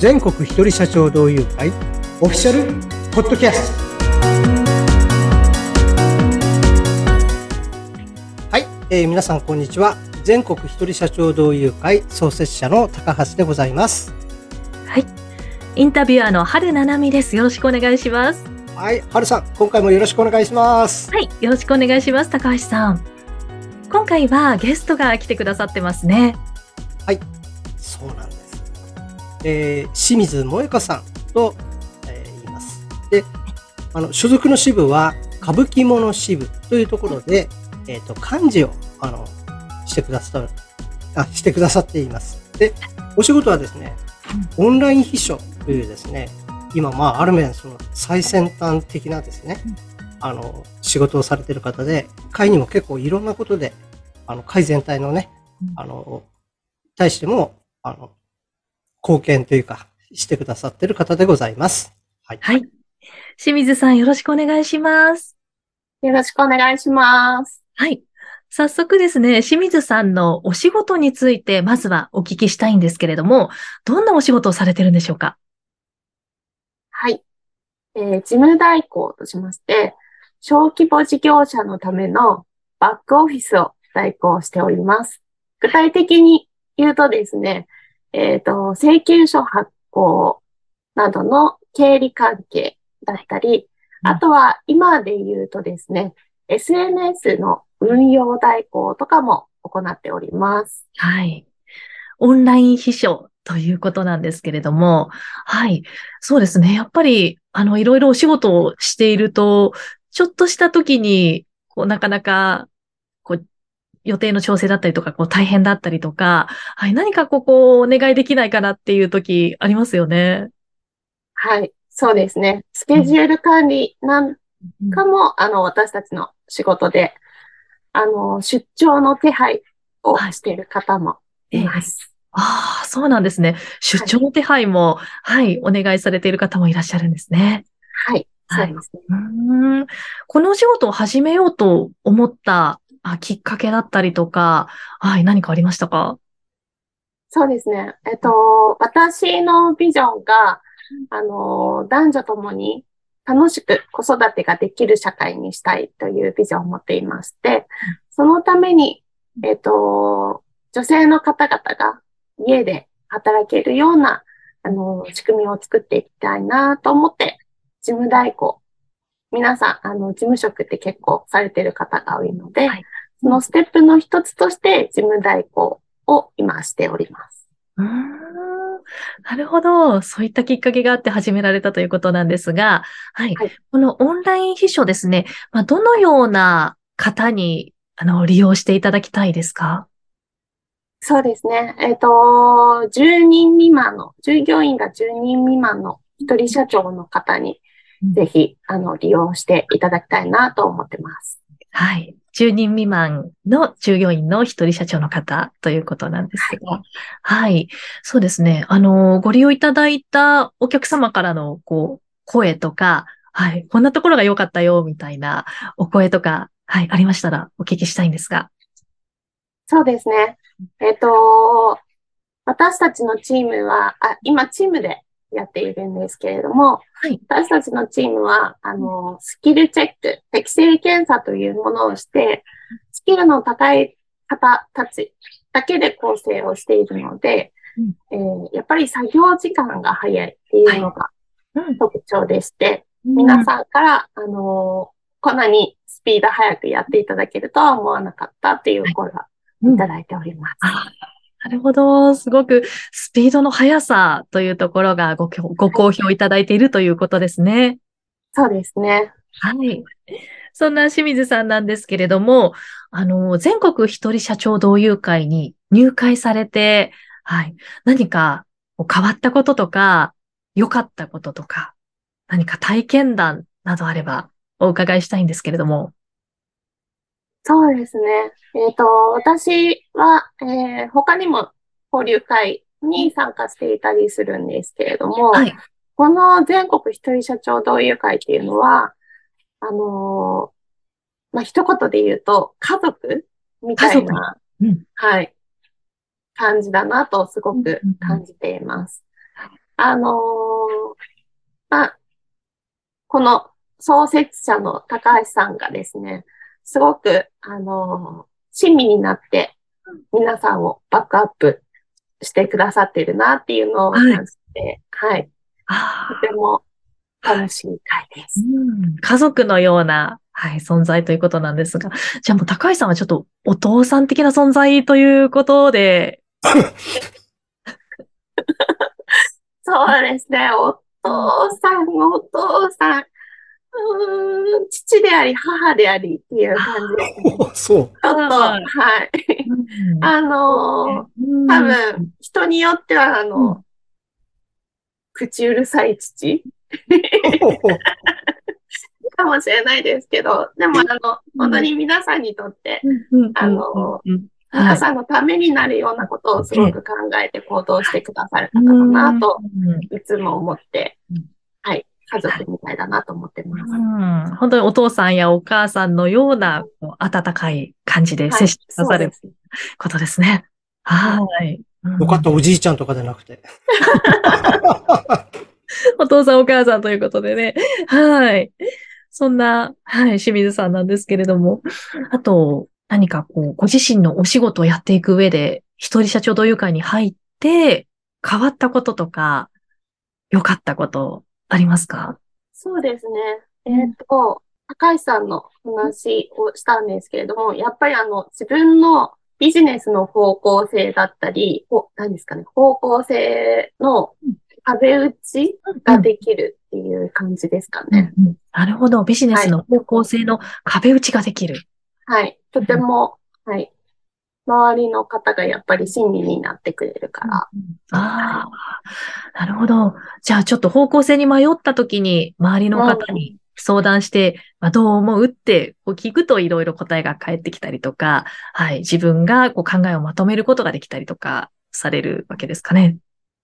全国一人社長同友会オフィシャルポッドキャストはい、えー、皆さんこんにちは全国一人社長同友会創設者の高橋でございますはいインタビュアーの春七海ですよろしくお願いしますはい、春さん、今回もよろしくお願いします。はい、よろしくお願いします、高橋さん。今回はゲストが来てくださってますね。はい、そうなんです。えー、清水萌香さんと、えー、言います。で、あの、所属の支部は歌舞伎物支部というところで、えっ、ー、と、漢字を、あの、してくださあ、してくださっています。で、お仕事はですね、オンライン秘書というですね、今、まあ、ある面、その最先端的なですね、あの、仕事をされてる方で、会にも結構いろんなことで、あの、会全体のね、あの、対しても、あの、貢献というか、してくださってる方でございます。はい。はい。清水さん、よろしくお願いします。よろしくお願いします。はい。早速ですね、清水さんのお仕事について、まずはお聞きしたいんですけれども、どんなお仕事をされてるんでしょうか？はい。えー、事務代行としまして、小規模事業者のためのバックオフィスを代行しております。具体的に言うとですね、えっ、ー、と、請求書発行などの経理関係だったり、あとは今で言うとですね、SNS の運用代行とかも行っております。はい。オンライン秘書ということなんですけれども、はい。そうですね。やっぱり、あの、いろいろお仕事をしていると、ちょっとした時に、こう、なかなか、予定の調整だったりとか、こう、大変だったりとか、はい。何かここ、お願いできないかなっていう時ありますよね。はい。そうですね。スケジュール管理なんかも、うん、あの、私たちの仕事で、あの、出張の手配をしている方もいます。ああ、そうなんですね。出張の手配も、はい、はい、お願いされている方もいらっしゃるんですね。はい。そうですね。うんこのお仕事を始めようと思ったあきっかけだったりとか、はい、何かありましたか？そうですね。えっと、私のビジョンが、あの、男女ともに楽しく子育てができる社会にしたいというビジョンを持っていまして、そのために、えっと、女性の方々が家で働けるような、あの、仕組みを作っていきたいなと思って、事務代行。皆さん、あの、事務職って結構されてる方が多いので、はい、そのステップの一つとして、事務代行を今しております。うんなるほど。そういったきっかけがあって始められたということなんですが、はい。はい、このオンライン秘書ですね、まあ、どのような方にあの利用していただきたいですか？そうですね。えっ、ー、と、10人未満の、従業員が10人未満の一人社長の方に、ぜひ、あの、利用していただきたいなと思ってます。はい。10人未満の従業員の一人社長の方ということなんですが、はい、はい。そうですね。あの、ご利用いただいたお客様からの、こう、声とか、はい。こんなところが良かったよ、みたいなお声とか、はい。ありましたらお聞きしたいんですが。そうですね。えっ、ー、と、私たちのチームは、あ、今チームでやっているんですけれども、はい、私たちのチームは、あの、スキルチェック、適正検査というものをして、スキルの高い方たちだけで構成をしているので、うん、えー、やっぱり作業時間が早いっていうのが特徴でして、うん、皆さんから、あのこんなにスピード早くやっていただけるとは思わなかったっていう声がい。ただいております。なるほど。すごくスピードの速さというところがごご好評いただいているということですね。そうですね。はい。そんな清水さんなんですけれども、あの、全国一人社長同友会に入会されて、はい。何か変わったこととか、良かったこととか、何か体験談などあればお伺いしたいんですけれども。そうですね。えっ、ー、と、私は、えー、他にも交流会に参加していたりするんですけれども、はい、この全国一人社長同友会っていうのは、あのー、まあ、一言で言うと、家族みたいな、うん、はい、感じだなとすごく感じています。あのーまあ、この創設者の高橋さんがですね、すごく、あのー親身になって皆さんをバックアップしてくださっているなっていうのを感じて、はい。あとても楽しい回です。うん家族のような、はい、存在ということなんですが、じゃあもう高橋さんはちょっとお父さん的な存在ということで、そうですね。お父さん、お父さん。うーん、父であり、母でありっていう感じですね。おそう。ちょっと、はい。あのー、多分、人によっては、あの、う口うるさい父。かもしれないですけど、でも、あの、本当に皆さんにとって、うん。あのうん。うん。皆さんのためになるようなことをすごく考えて行動してくださる方だなと、うん。いつも思ってうん、はい、家族みたいだなと思ってます。うん本当にお父さんやお母さんのような温かい感じで接してくださることですね。はい。よかった、おじいちゃんとかじゃなくて。お父さんお母さんということでね。はい。そんな、はい、清水さんなんですけれども。あと、何かこう、ご自身のお仕事をやっていく上で、一人社長同友会に入って、変わったこととか、良かったこと、ありますか？そうですね。えっ、と、高橋さんの話をしたんですけれども、やっぱりあの、自分のビジネスの方向性だったり、ほ何ですかね、方向性の壁打ちができるっていう感じですかね。うんうんなるほど。ビジネスの方向性の壁打ちができる。はい。とても、はい。周りの方がやっぱり親身になってくれるから。ああ、なるほど。じゃあちょっと方向性に迷った時に周りの方に相談して、まあ、どう思うってこう聞くといろいろ答えが返ってきたりとか、はい、自分がこう考えをまとめることができたりとかされるわけですかね。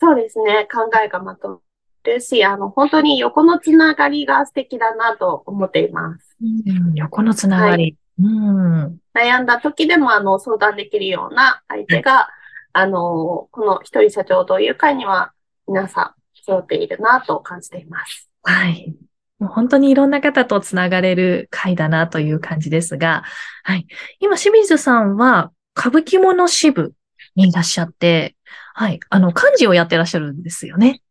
そうですね。考えがまとまるし、あの、本当に横のつながりが素敵だなと思っています。うん、横のつながり。うん。悩んだ時でも、あの、相談できるような相手が、あの、この一人社長同友会には皆さん揃っているなと感じています。はい。もう本当にいろんな方とつながれる会だなという感じですが、はい。今、清水さんは歌舞伎物支部にいらっしゃって、はい。あの、漢字をやってらっしゃるんですよね。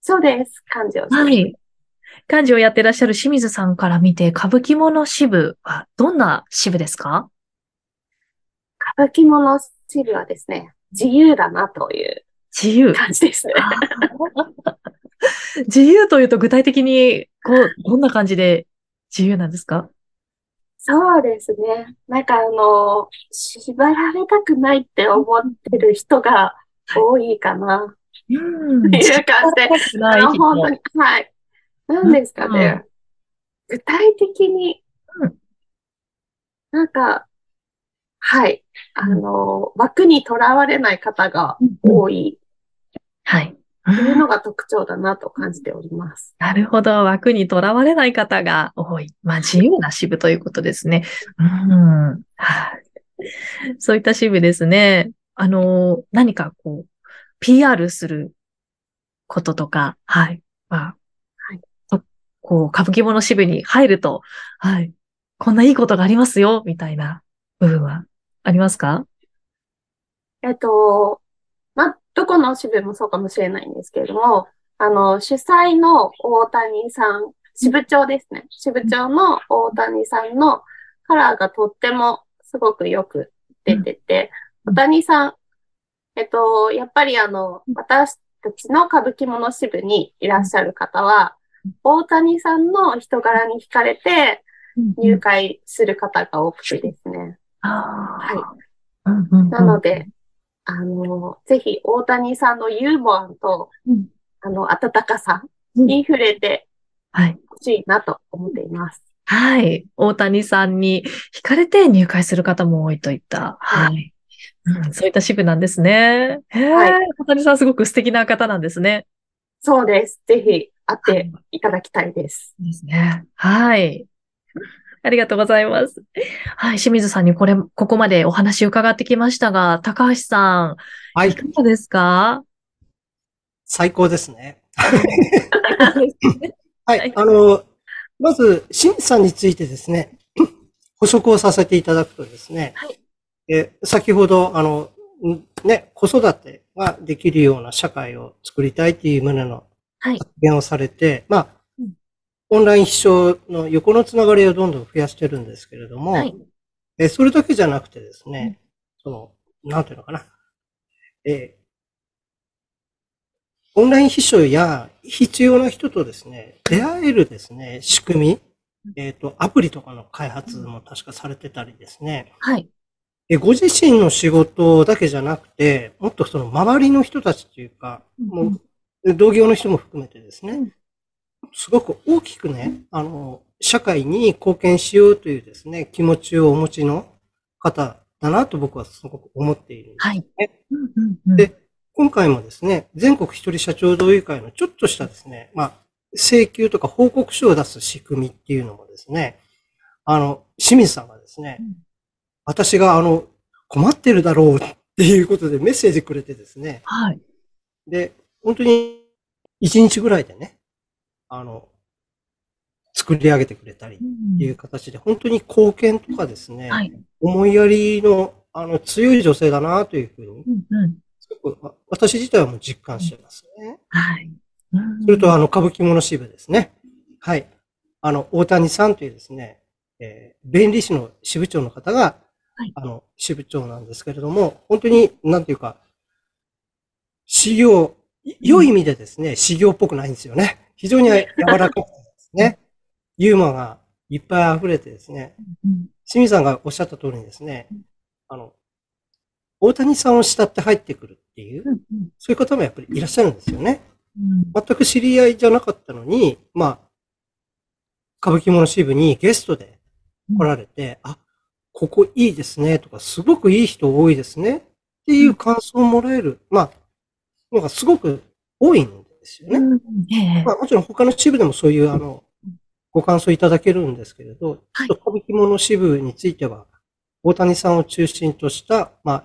そうです。感じをはい。漢字をやってらっしゃる清水さんから見て、歌舞伎物支部はどんな支部ですか？歌舞伎物支部はですね、自由だなという自由。感じですね。自由というと具体的に、こう、どんな感じで自由なんですか？そうですね。なんかあの、縛られたくないって思ってる人が多いかな。うん。っていう感じで、あの、本当に、はい。何ですかね。具体的にうん、なんか、はい。あの、枠にとらわれない方がうん多いはい。というのが特徴だなと感じております。なるほど。枠にとらわれない方が多い。まあ、自由な支部ということですね。うん。はい。そういった支部ですね。あの、何かこう、PR することとか、はい。まあ、こう、歌舞伎物支部に入ると、はい。こんないいことがありますよ、みたいな部分はありますか？えっと、まあ、どこの支部もそうかもしれないんですけれども、あの、主催の大谷さん、支部長ですね。支部長の大谷さんのカラーがとってもすごくよく出てて、うん大谷さん、えっと、やっぱりあの、私たちの歌舞伎物支部にいらっしゃる方は、大谷さんの人柄に惹かれて入会する方が多くてですね。はうんうんうんなので、あの、ぜひ大谷さんのユーモアと、うんあの、温かさに触れてはい。ほしいなと思っています。はい。大谷さんに惹かれて入会する方も多いといった。はい。うん、そういった支部なんですね。はい大谷さんすごく素敵な方なんですね。そうです。ぜひ会っていただきたいです。ですね。はい。ありがとうございます。はい。清水さんにこれ、ここまでお話伺ってきましたが、高橋さん、はいい。かがですか？最高ですね。はい、あの、まず、清水さんについてですね、補足をさせていただくとですね、はい、え先ほど、あの、ね、子育てができるような社会を作りたいという旨の発言をされて、はい、まあ、オンライン秘書の横のつながりをどんどん増やしてるんですけれども、はい、えそれだけじゃなくてですね、うん、その、なんていうのかな、えオンライン秘書や必要な人とですね、出会えるですね、仕組み、えっ、ー、と、アプリとかの開発も確かされてたりですね。はい。えご自身の仕事だけじゃなくて、もっとその周りの人たちというか、うん、もう同業の人も含めてですね、うん、すごく大きくね、あの、社会に貢献しようというですね、気持ちをお持ちの方だなと僕はすごく思っているんですね。はい。うんうんうん、で、今回もですね、全国一人社長同友会のちょっとしたですね、まあ、請求とか報告書を出す仕組みっていうのもですね、あの、清水さんがですね、うん私があの、困ってるだろうっていうことでメッセージくれてですね。はい。で、本当に1日ぐらいでね、あの、作り上げてくれたりっていう形で、本当に貢献とかですね、はい、思いやりのあの強い女性だなというふうに、うんうん、すごく私自体はもう実感してますね。はい。それと、あの、歌舞伎物支部ですね。はい。あの、大谷さんというですね、えー、弁理士の支部長の方が、はい、あの、支部長なんですけれども、本当に、なんていうか、修行、良い意味でですね、修行っぽくないんですよね。非常に柔らかくてですね、ユーモアがいっぱい溢れてですね、清水さんがおっしゃった通りにですね、あの、大谷さんを慕って入ってくるっていう、そういう方もやっぱりいらっしゃるんですよね。全く知り合いじゃなかったのに、まあ、歌舞伎物支部にゲストで来られて、あ、ここいいですねとか、すごくいい人多いですねっていう感想をもらえる、まあ、のがすごく多いんですよね。うんまあ、もちろん他の支部でもそういう、あの、ご感想いただけるんですけれど、はい、歌舞伎物支部については、大谷さんを中心とした、まあ、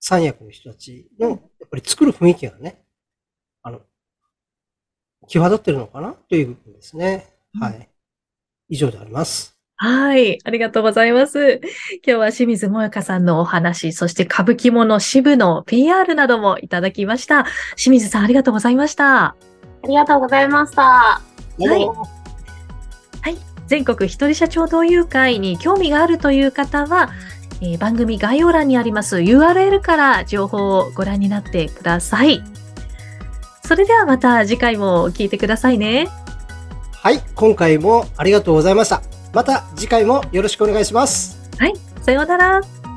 三役の人たちの、やっぱり作る雰囲気がね、あの、際立ってるのかなという部分ですね。はい。以上であります。はい。ありがとうございます。今日は清水萌香さんのお話、そして歌舞伎物支部の PR などもいただきました。清水さん、ありがとうございました。ありがとうございました。はい。はい。全国一人社長同友会に興味があるという方は、えー、番組概要欄にあります URL から情報をご覧になってください。それではまた次回も聞いてくださいね。はい。今回もありがとうございました。また次回もよろしくお願いします。はい、さようなら。